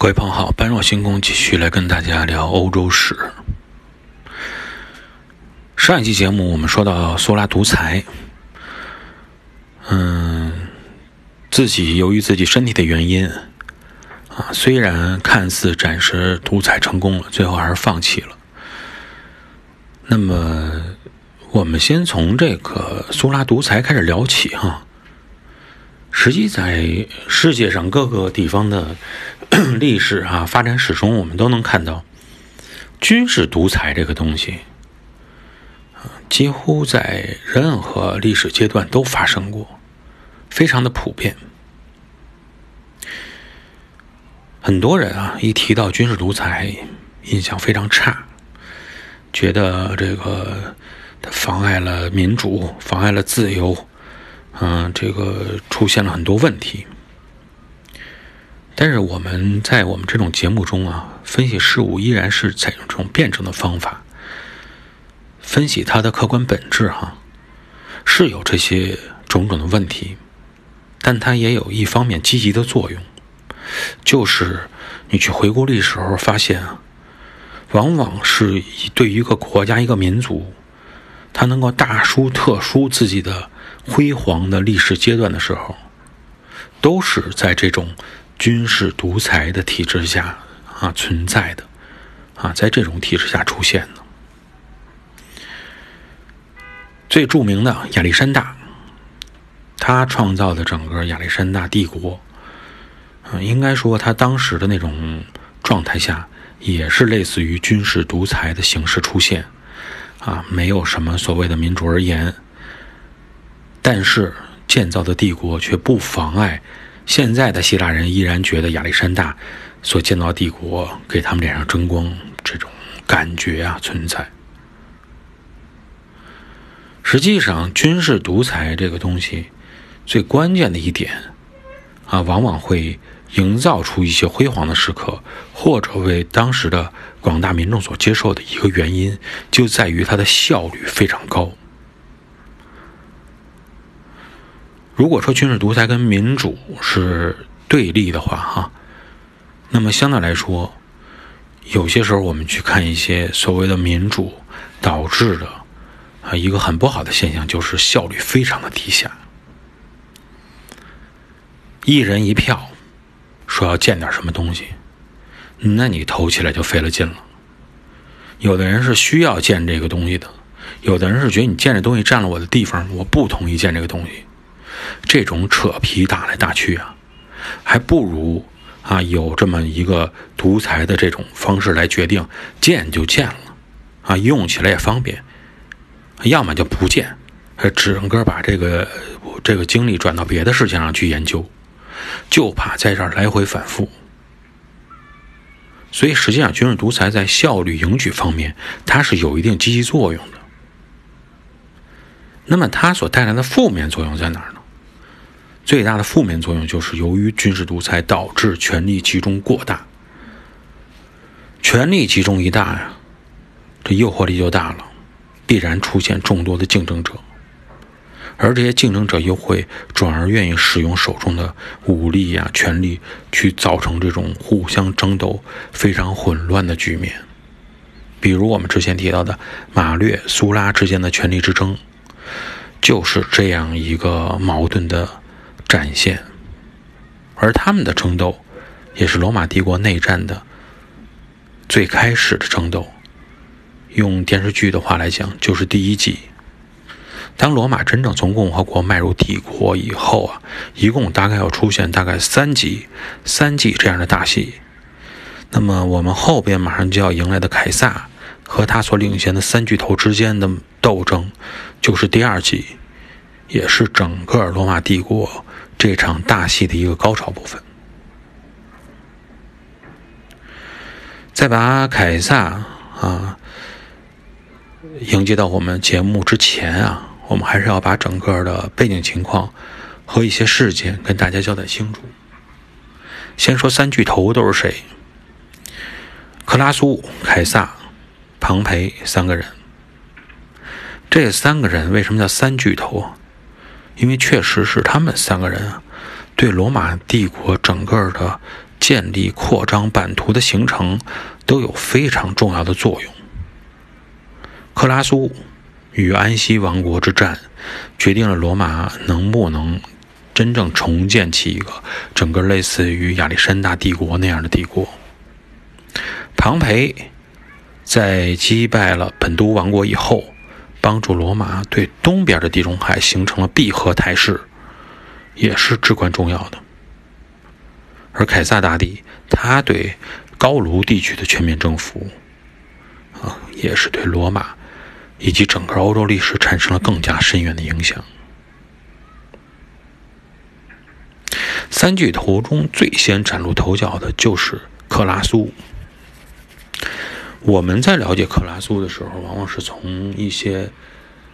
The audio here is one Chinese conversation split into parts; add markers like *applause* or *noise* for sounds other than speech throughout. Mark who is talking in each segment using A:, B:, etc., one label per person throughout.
A: 各位朋友好，般若星空继续来跟大家聊欧洲史。上一期节目我们说到苏拉独裁，嗯，自己由于自己身体的原因啊，虽然看似暂时独裁成功了，最后还是放弃了。那么，我们先从这个苏拉独裁开始聊起哈。实际在世界上各个地方的 *clears throat* 历史啊发展史中，我们都能看到军事独裁这个东西，几乎在任何历史阶段都发生过，非常的普遍。很多人啊一提到军事独裁，印象非常差，觉得这个它妨碍了民主，妨碍了自由。嗯，这个出现了很多问题，但是我们在我们这种节目中啊，分析事物依然是采用这种辩证的方法，分析它的客观本质哈，是有这些种种的问题，但它也有一方面积极的作用，就是你去回顾历史时候发现啊，往往是对于一个国家一个民族，它能够大书特书自己的。辉煌的历史阶段的时候，都是在这种军事独裁的体制下啊存在的，啊，在这种体制下出现的。最著名的亚历山大，他创造的整个亚历山大帝国，嗯，应该说他当时的那种状态下，也是类似于军事独裁的形式出现，啊，没有什么所谓的民主而言。但是建造的帝国却不妨碍现在的希腊人依然觉得亚历山大所建造帝国给他们脸上争光这种感觉啊存在。实际上，军事独裁这个东西最关键的一点啊，往往会营造出一些辉煌的时刻，或者为当时的广大民众所接受的一个原因，就在于它的效率非常高。如果说军事独裁跟民主是对立的话，哈，那么相对来说，有些时候我们去看一些所谓的民主导致的啊一个很不好的现象，就是效率非常的低下。一人一票，说要建点什么东西，那你投起来就费了劲了。有的人是需要建这个东西的，有的人是觉得你建这东西占了我的地方，我不同意建这个东西。这种扯皮打来打去啊，还不如啊有这么一个独裁的这种方式来决定建就建了，啊用起来也方便，要么就不建，整个把这个这个精力转到别的事情上去研究，就怕在这儿来回反复。所以实际上军事独裁在效率赢取方面，它是有一定积极作用的。那么它所带来的负面作用在哪儿呢？最大的负面作用就是由于军事独裁导致权力集中过大，权力集中一大呀，这诱惑力就大了，必然出现众多的竞争者，而这些竞争者又会转而愿意使用手中的武力呀、权力去造成这种互相争斗、非常混乱的局面。比如我们之前提到的马略、苏拉之间的权力之争，就是这样一个矛盾的。展现，而他们的争斗，也是罗马帝国内战的最开始的争斗。用电视剧的话来讲，就是第一季。当罗马真正从共和国迈入帝国以后啊，一共大概要出现大概三集、三季这样的大戏。那么我们后边马上就要迎来的凯撒和他所领衔的三巨头之间的斗争，就是第二季，也是整个罗马帝国。这场大戏的一个高潮部分，在把凯撒啊迎接到我们节目之前啊，我们还是要把整个的背景情况和一些事件跟大家交代清楚。先说三巨头都是谁？克拉苏、凯撒、庞培三个人。这三个人为什么叫三巨头啊？因为确实是他们三个人啊，对罗马帝国整个的建立、扩张版图的形成都有非常重要的作用。克拉苏与安息王国之战，决定了罗马能不能真正重建起一个整个类似于亚历山大帝国那样的帝国。庞培在击败了本都王国以后，帮助罗马对东边的地中海形成了闭合态势，也是至关重要的。而凯撒大帝，他对高卢地区的全面征服，啊，也是对罗马以及整个欧洲历史产生了更加深远的影响。三巨头中最先崭露头角的就是克拉苏。我们在了解克拉苏的时候，往往是从一些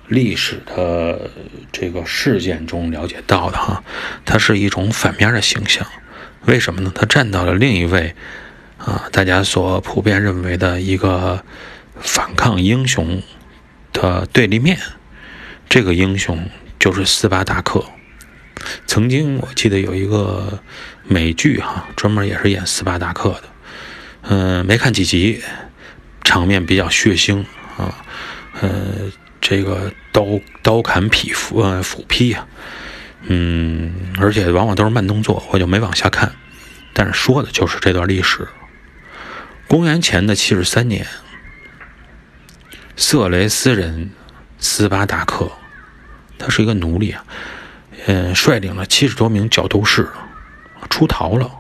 A: 历史的这个事件中了解到的哈，它是一种反面的形象。为什么呢？他站到了另一位啊，大家所普遍认为的一个反抗英雄的对立面。这个英雄就是斯巴达克。曾经我记得有一个美剧哈，专门也是演斯巴达克的。嗯，没看几集，场面比较血腥啊。呃，这个刀刀砍劈斧呃斧劈呀。嗯，而且往往都是慢动作，我就没往下看。但是说的就是这段历史。公元前的七十三年，色雷斯人斯巴达克，他是一个奴隶啊，嗯，率领了七十多名角斗士出逃了，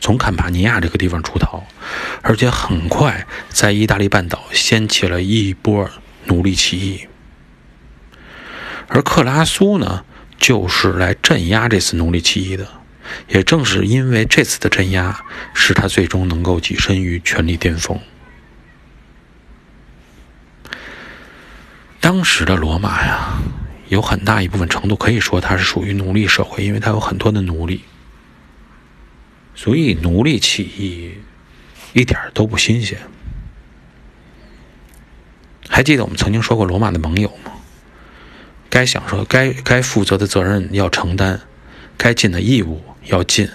A: 从坎帕尼亚这个地方出逃，而且很快在意大利半岛掀起了一波奴隶起义。而克拉苏呢？就是来镇压这次奴隶起义的，也正是因为这次的镇压，使他最终能够跻身于权力巅峰。当时的罗马呀，有很大一部分程度可以说它是属于奴隶社会，因为它有很多的奴隶，所以奴隶起义一点都不新鲜。还记得我们曾经说过罗马的盟友吗？该享受、该该负责的责任要承担，该尽的义务要尽，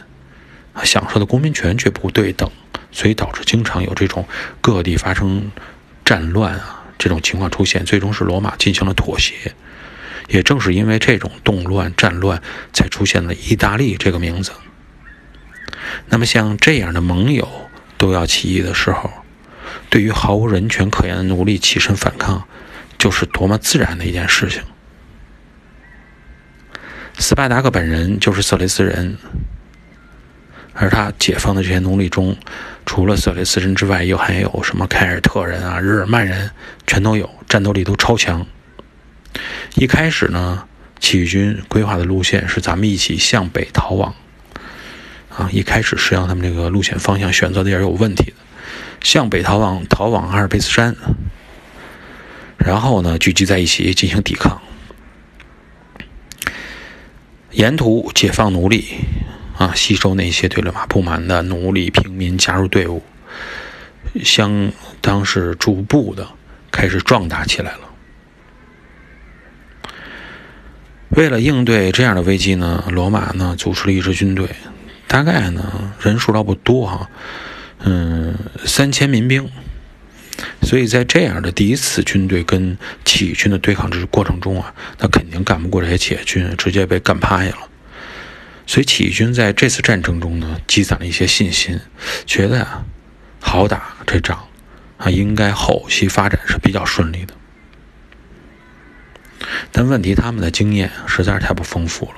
A: 享受的公民权却不对等，所以导致经常有这种各地发生战乱啊这种情况出现，最终是罗马进行了妥协。也正是因为这种动乱、战乱，才出现了意大利这个名字。那么像这样的盟友都要起义的时候，对于毫无人权可言的奴隶起身反抗，就是多么自然的一件事情。斯巴达克本人就是色雷斯人，而他解放的这些奴隶中，除了色雷斯人之外，又还有什么凯尔特人啊、日耳曼人，全都有，战斗力都超强。一开始呢，起义军规划的路线是咱们一起向北逃亡，啊，一开始实际上他们这个路线方向选择的也是有问题的，向北逃往，逃往阿尔卑斯山，然后呢，聚集在一起进行抵抗。沿途解放奴隶，啊，吸收那些对罗马不满的奴隶平民加入队伍，相当是逐步的开始壮大起来了。为了应对这样的危机呢，罗马呢组织了一支军队，大概呢人数倒不多哈，嗯，三千民兵。所以在这样的第一次军队跟起义军的对抗之过程中啊，那肯定干不过这些起义军，直接被干趴下了。所以起义军在这次战争中呢，积攒了一些信心，觉得啊，好打这仗啊，应该后期发展是比较顺利的。但问题他们的经验实在是太不丰富了，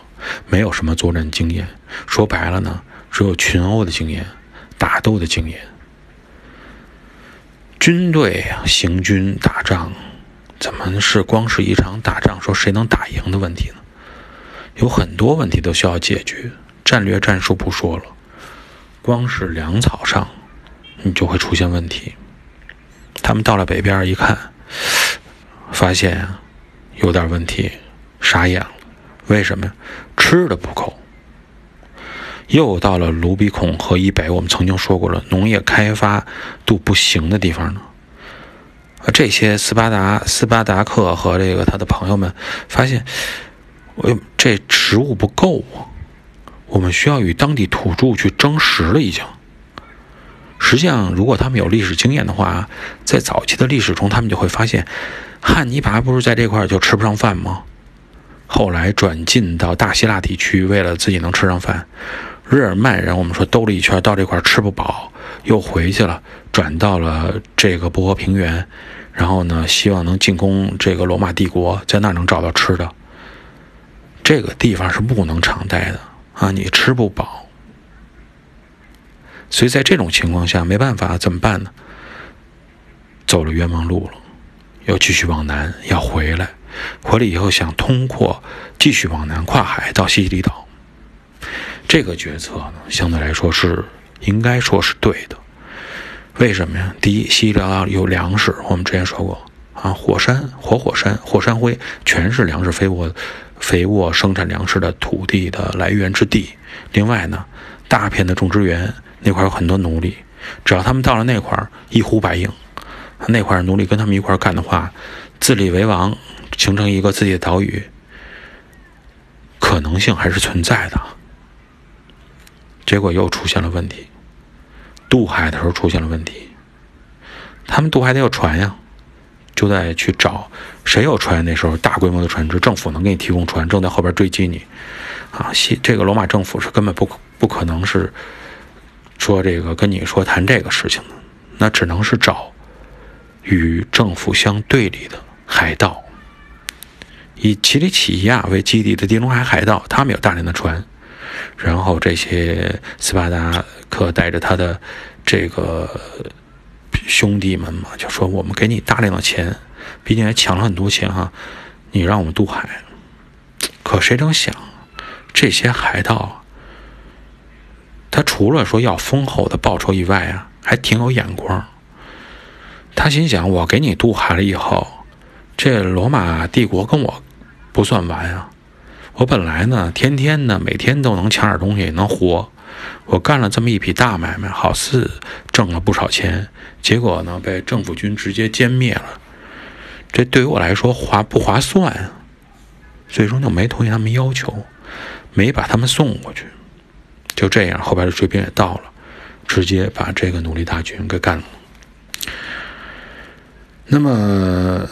A: 没有什么作战经验，说白了呢，只有群殴的经验，打斗的经验。军队行军打仗，怎么是光是一场打仗说谁能打赢的问题呢？有很多问题都需要解决，战略战术不说了，光是粮草上，你就会出现问题。他们到了北边一看，发现有点问题，傻眼了。为什么呀？吃的不够。又到了卢比孔河以北，我们曾经说过了，农业开发度不行的地方呢。这些斯巴达斯巴达克和这个他的朋友们发现，我这食物不够啊，我们需要与当地土著去争食了。已经，实际上，如果他们有历史经验的话，在早期的历史中，他们就会发现，汉尼拔不是在这块就吃不上饭吗？后来转进到大希腊地区，为了自己能吃上饭。日耳曼人，我们说兜了一圈到这块吃不饱，又回去了，转到了这个波河平原，然后呢，希望能进攻这个罗马帝国，在那能找到吃的。这个地方是不能常待的啊，你吃不饱。所以在这种情况下，没办法，怎么办呢？走了冤枉路了，又继续往南，要回来。回来以后，想通过继续往南跨海到西西里岛。这个决策呢，相对来说是应该说是对的。为什么呀？第一，西西里岛有粮食，我们之前说过啊，火山、活火山、火山灰，全是粮食肥沃、肥沃生产粮食的土地的来源之地。另外呢，大片的种植园那块有很多奴隶，只要他们到了那块一呼百应，那块奴隶跟他们一块干的话，自立为王，形成一个自己的岛屿，可能性还是存在的。结果又出现了问题，渡海的时候出现了问题。他们渡海得有船呀，就在去找谁有船。那时候大规模的船只，政府能给你提供船，正在后边追击你。啊，西这个罗马政府是根本不不可能是说这个跟你说谈这个事情的，那只能是找与政府相对立的海盗，以奇里乞亚为基地的地中海海盗，他们有大量的船。然后这些斯巴达克带着他的这个兄弟们嘛，就说：“我们给你大量的钱，毕竟还抢了很多钱哈，你让我们渡海。”可谁成想，这些海盗他除了说要丰厚的报酬以外啊，还挺有眼光。他心想：“我给你渡海了以后，这罗马帝国跟我不算完啊。”我本来呢，天天呢，每天都能抢点东西，能活。我干了这么一笔大买卖，好似挣了不少钱，结果呢，被政府军直接歼灭了。这对于我来说划不划算啊？最终就没同意他们要求，没把他们送过去。就这样，后边的追兵也到了，直接把这个奴隶大军给干了。那么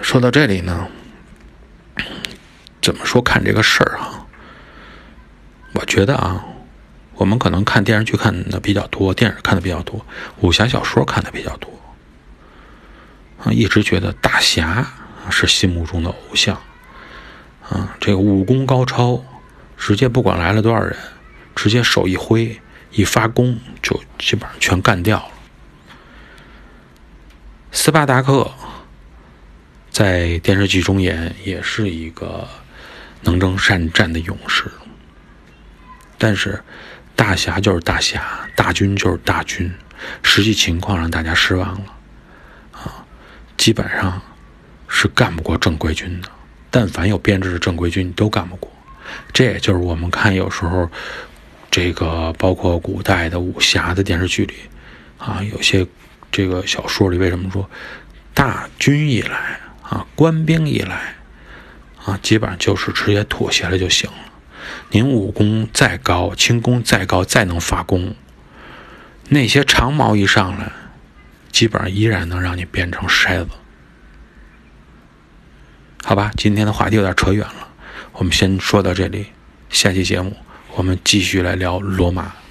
A: 说到这里呢？怎么说看这个事儿啊？我觉得啊，我们可能看电视剧看的比较多，电影看的比较多，武侠小说看的比较多，啊，一直觉得大侠是心目中的偶像，啊，这个武功高超，直接不管来了多少人，直接手一挥一发功就基本上全干掉了。斯巴达克在电视剧中演也是一个。能征善战的勇士，但是大侠就是大侠，大军就是大军，实际情况让大家失望了，啊，基本上是干不过正规军的。但凡有编制的正规军，你都干不过。这也就是我们看有时候这个包括古代的武侠的电视剧里，啊，有些这个小说里为什么说大军一来啊，官兵一来。啊，基本上就是直接妥协了就行了。您武功再高，轻功再高，再能发功，那些长矛一上来，基本上依然能让你变成筛子。好吧，今天的话题有点扯远了，我们先说到这里，下期节目我们继续来聊罗马。